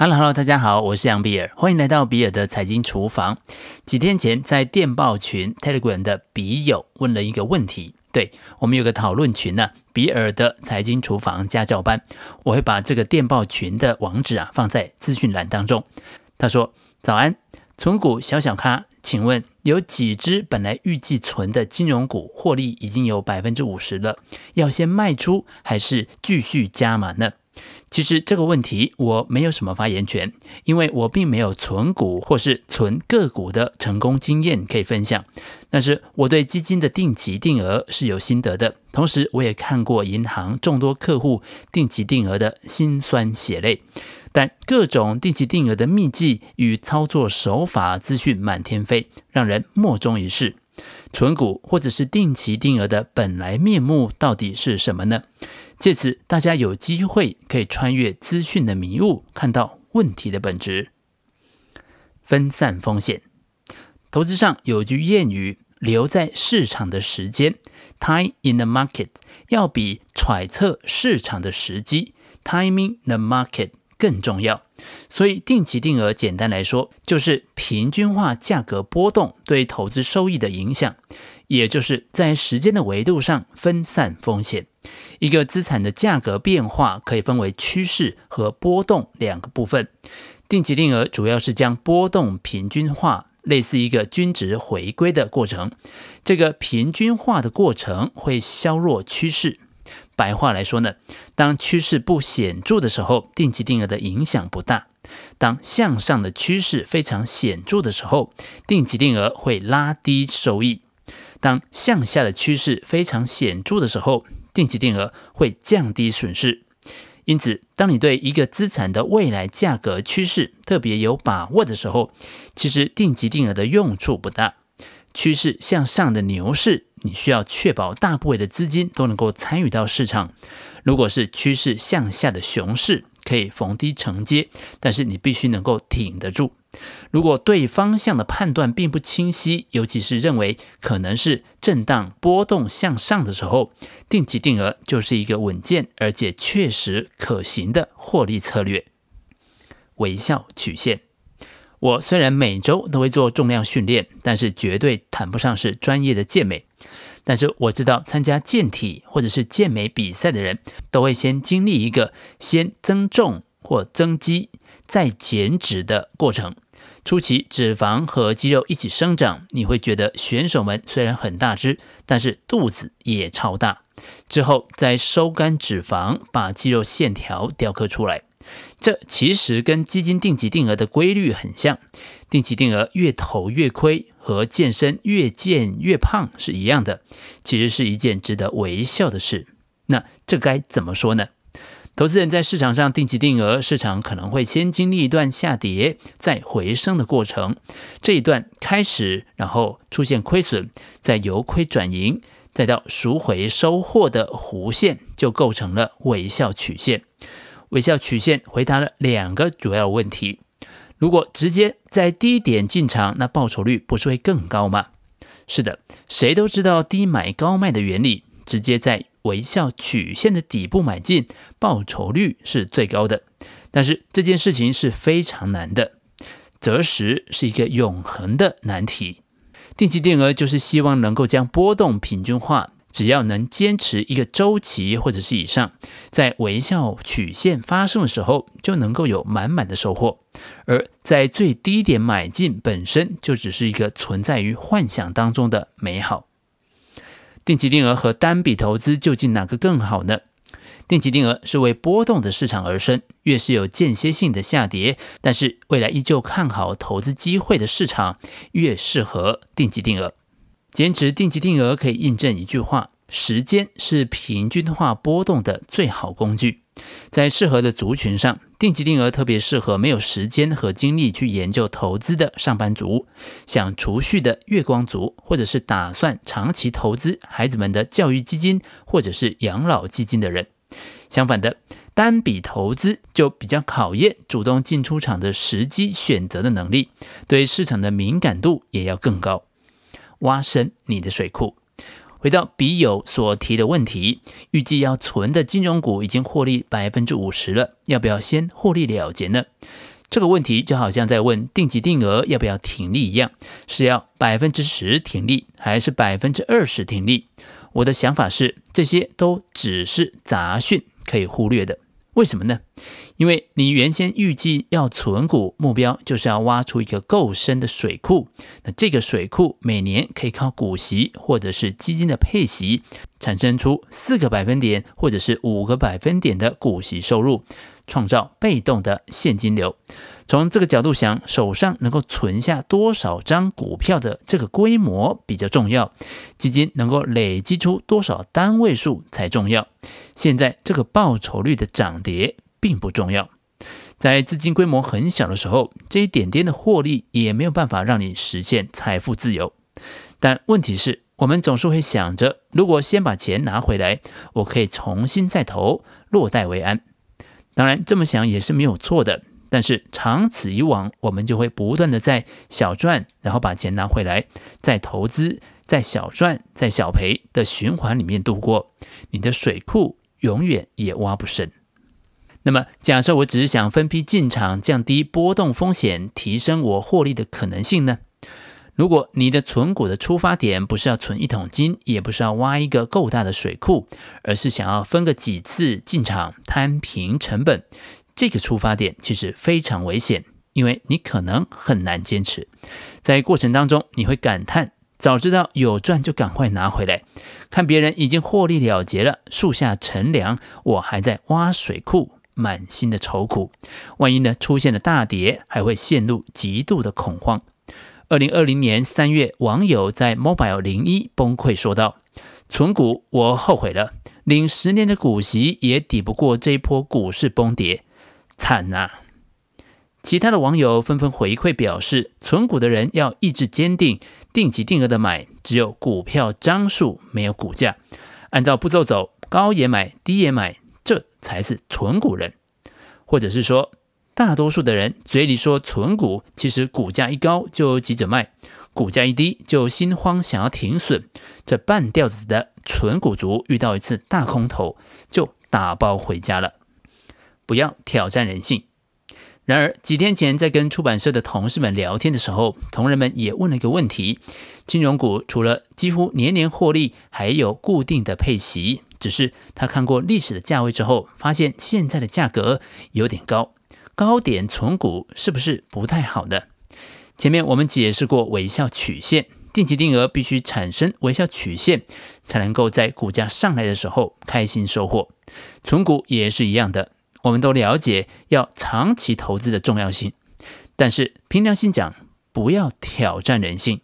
Hello，Hello，大家好，我是杨比尔，欢迎来到比尔的财经厨房。几天前在电报群 Telegram 的笔友问了一个问题，对，我们有个讨论群呢、比尔的财经厨房家教班，我会把这个电报群的网址啊放在资讯栏当中。他说：“早安，存股小小咖，请问有几只本来预计存的金融股获利已经有百分之五十了，要先卖出还是继续加码呢？”其实这个问题我没有什么发言权，因为我并没有存股或是存个股的成功经验可以分享。但是我对基金的定期定额是有心得的，同时我也看过银行众多客户定期定额的辛酸血泪。但各种定期定额的秘籍与操作手法资讯满天飞，让人莫衷一是。存股或者是定期定额的本来面目到底是什么呢？借此，大家有机会可以穿越资讯的迷雾，看到问题的本质。分散风险，投资上有句谚语：“留在市场的时间 （time in the market） 要比揣测市场的时机 （timing the market） 更重要。”所以，定期定额简单来说，就是平均化价格波动对投资收益的影响，也就是在时间的维度上分散风险。一个资产的价格变化可以分为趋势和波动两个部分。定期定额主要是将波动平均化，类似一个均值回归的过程。这个平均化的过程会削弱趋势。白话来说呢，当趋势不显著的时候，定期定额的影响不大；当向上的趋势非常显著的时候，定期定额会拉低收益；当向下的趋势非常显著的时候，定期定额会降低损失。因此，当你对一个资产的未来价格趋势特别有把握的时候，其实定期定额的用处不大。趋势向上的牛市，你需要确保大部分的资金都能够参与到市场。如果是趋势向下的熊市，可以逢低承接，但是你必须能够挺得住。如果对方向的判断并不清晰，尤其是认为可能是震荡波动向上的时候，定期定额就是一个稳健而且确实可行的获利策略。微笑曲线。我虽然每周都会做重量训练，但是绝对谈不上是专业的健美。但是我知道，参加健体或者是健美比赛的人，都会先经历一个先增重或增肌再减脂的过程。初期脂肪和肌肉一起生长，你会觉得选手们虽然很大只，但是肚子也超大。之后再收干脂肪，把肌肉线条雕刻出来。这其实跟基金定期定额的规律很像，定期定额越投越亏，和健身越健越胖是一样的，其实是一件值得微笑的事。那这该怎么说呢？投资人在市场上定期定额，市场可能会先经历一段下跌再回升的过程，这一段开始，然后出现亏损，再由亏转盈，再到赎回收获的弧线，就构成了微笑曲线。微笑曲线回答了两个主要问题：如果直接在低点进场，那报酬率不是会更高吗？是的，谁都知道低买高卖的原理，直接在微笑曲线的底部买进，报酬率是最高的。但是这件事情是非常难的，择时是一个永恒的难题。定期定额就是希望能够将波动平均化。只要能坚持一个周期或者是以上，在微笑曲线发生的时候，就能够有满满的收获。而在最低点买进本身就只是一个存在于幻想当中的美好。定级定额和单笔投资究竟哪个更好呢？定级定额是为波动的市场而生，越是有间歇性的下跌，但是未来依旧看好投资机会的市场，越适合定级定额。坚持定级定额可以印证一句话：时间是平均化波动的最好工具。在适合的族群上，定期定额特别适合没有时间和精力去研究投资的上班族、想储蓄的月光族，或者是打算长期投资孩子们的教育基金或者是养老基金的人。相反的，单笔投资就比较考验主动进出场的时机选择的能力，对市场的敏感度也要更高。挖深你的水库。回到笔友所提的问题，预计要存的金融股已经获利百分之五十了，要不要先获利了结呢？这个问题就好像在问定级定额要不要挺立一样，是要百分之十停利还是百分之二十停利？我的想法是，这些都只是杂讯，可以忽略的。为什么呢？因为你原先预计要存股，目标就是要挖出一个够深的水库。那这个水库每年可以靠股息或者是基金的配息，产生出四个百分点或者是五个百分点的股息收入，创造被动的现金流。从这个角度想，手上能够存下多少张股票的这个规模比较重要，基金能够累积出多少单位数才重要。现在这个报酬率的涨跌并不重要。在资金规模很小的时候，这一点点的获利也没有办法让你实现财富自由。但问题是，我们总是会想着，如果先把钱拿回来，我可以重新再投，落袋为安。当然，这么想也是没有错的。但是长此以往，我们就会不断的在小赚，然后把钱拿回来，再投资，在小赚，在小赔的循环里面度过，你的水库永远也挖不深。那么，假设我只是想分批进场，降低波动风险，提升我获利的可能性呢？如果你的存股的出发点不是要存一桶金，也不是要挖一个够大的水库，而是想要分个几次进场，摊平成本。这个出发点其实非常危险，因为你可能很难坚持。在过程当中，你会感叹：早知道有赚就赶快拿回来。看别人已经获利了结了，树下乘凉，我还在挖水库，满心的愁苦。万一呢出现了大跌，还会陷入极度的恐慌。二零二零年三月，网友在 Mobile 零一崩溃说道：“存股我后悔了，领十年的股息也抵不过这一波股市崩跌。”惨呐、其他的网友纷纷回馈表示，存股的人要意志坚定，定期定额的买，只有股票张数，没有股价。按照步骤走，高也买，低也买，这才是存股人。或者是说，大多数的人嘴里说存股，其实股价一高就急着卖，股价一低就心慌想要停损。这半吊子的存股族遇到一次大空头，就打包回家了。不要挑战人性。然而几天前在跟出版社的同事们聊天的时候，同仁们也问了一个问题：金融股除了几乎年年获利，还有固定的配息。只是他看过历史的价位之后，发现现在的价格有点高，高点存股是不是不太好呢？前面我们解释过微笑曲线，定期定额必须产生微笑曲线，才能够在股价上来的时候开心收获。存股也是一样的。我们都了解要长期投资的重要性，但是凭良心讲，不要挑战人性，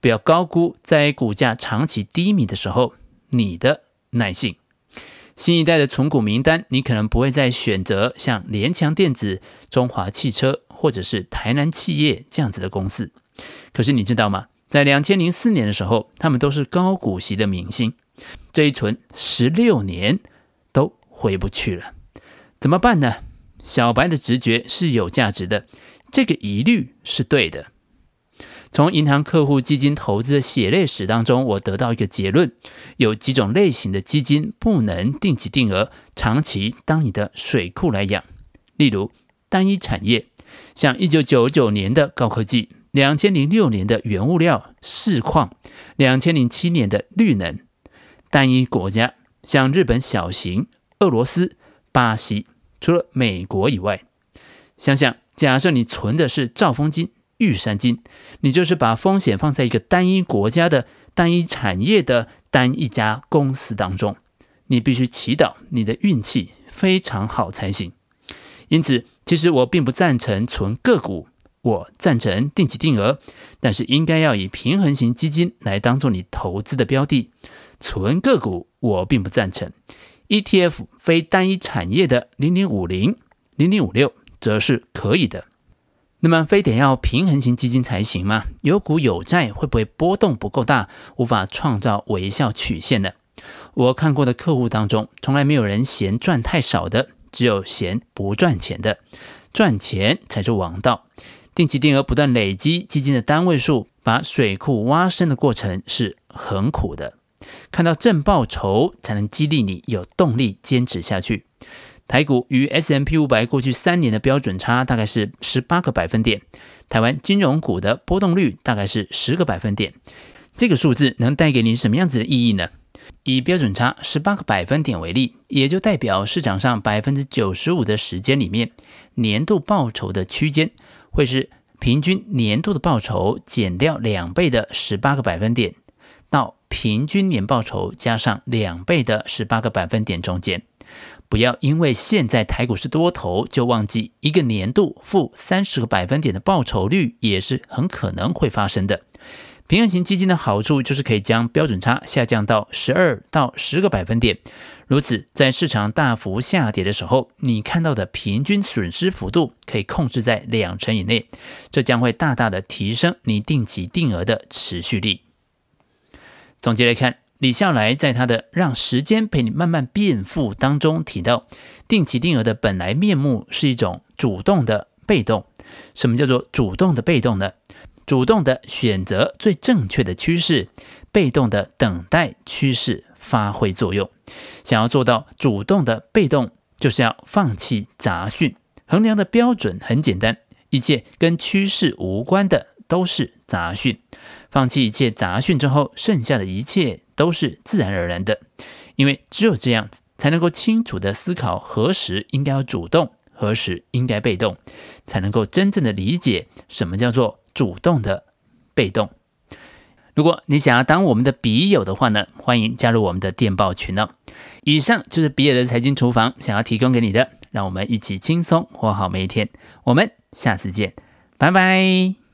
不要高估在股价长期低迷的时候你的耐性。新一代的存股名单，你可能不会再选择像联强电子、中华汽车或者是台南企业这样子的公司。可是你知道吗？在两千零四年的时候，他们都是高股息的明星，这一存十六年都回不去了。怎么办呢？小白的直觉是有价值的，这个疑虑是对的。从银行客户基金投资的血泪史当中，我得到一个结论：有几种类型的基金不能定期定额、长期当你的水库来养。例如单一产业，像一九九九年的高科技，两千零六年的原物料、市况，两千零七年的绿能；单一国家，像日本小型、俄罗斯。巴西除了美国以外，想想，假设你存的是兆丰金、玉山金，你就是把风险放在一个单一国家的单一产业的单一家公司当中，你必须祈祷你的运气非常好才行。因此，其实我并不赞成存个股，我赞成定期定额，但是应该要以平衡型基金来当做你投资的标的。存个股，我并不赞成。ETF 非单一产业的零零五零、零零五六则是可以的。那么，非得要平衡型基金才行吗？有股有债会不会波动不够大，无法创造微笑曲线呢？我看过的客户当中，从来没有人嫌赚太少的，只有嫌不赚钱的。赚钱才是王道。定期定额不断累积基金的单位数，把水库挖深的过程是很苦的。看到正报酬才能激励你有动力坚持下去。台股与 S M P 五百过去三年的标准差大概是十八个百分点，台湾金融股的波动率大概是十个百分点。这个数字能带给你什么样子的意义呢？以标准差十八个百分点为例，也就代表市场上百分之九十五的时间里面，年度报酬的区间会是平均年度的报酬减掉两倍的十八个百分点，到平均年报酬加上两倍的十八个百分点中间。不要因为现在台股是多头，就忘记一个年度负三十个百分点的报酬率也是很可能会发生的。平衡型基金的好处就是可以将标准差下降到十二到十个百分点，如此在市场大幅下跌的时候，你看到的平均损失幅度可以控制在两成以内，这将会大大的提升你定期定额的持续力。总结来看。李笑来在他的《让时间陪你慢慢变富》当中提到，定期定额的本来面目是一种主动的被动。什么叫做主动的被动呢？主动的选择最正确的趋势，被动的等待趋势发挥作用。想要做到主动的被动，就是要放弃杂讯。衡量的标准很简单，一切跟趋势无关的都是杂讯。放弃一切杂讯之后，剩下的一切。都是自然而然的，因为只有这样才能够清楚地思考何时应该要主动，何时应该被动，才能够真正的理解什么叫做主动的被动。如果你想要当我们的笔友的话呢，欢迎加入我们的电报群哦。以上就是比尔的财经厨房想要提供给你的，让我们一起轻松活好每一天。我们下次见，拜拜。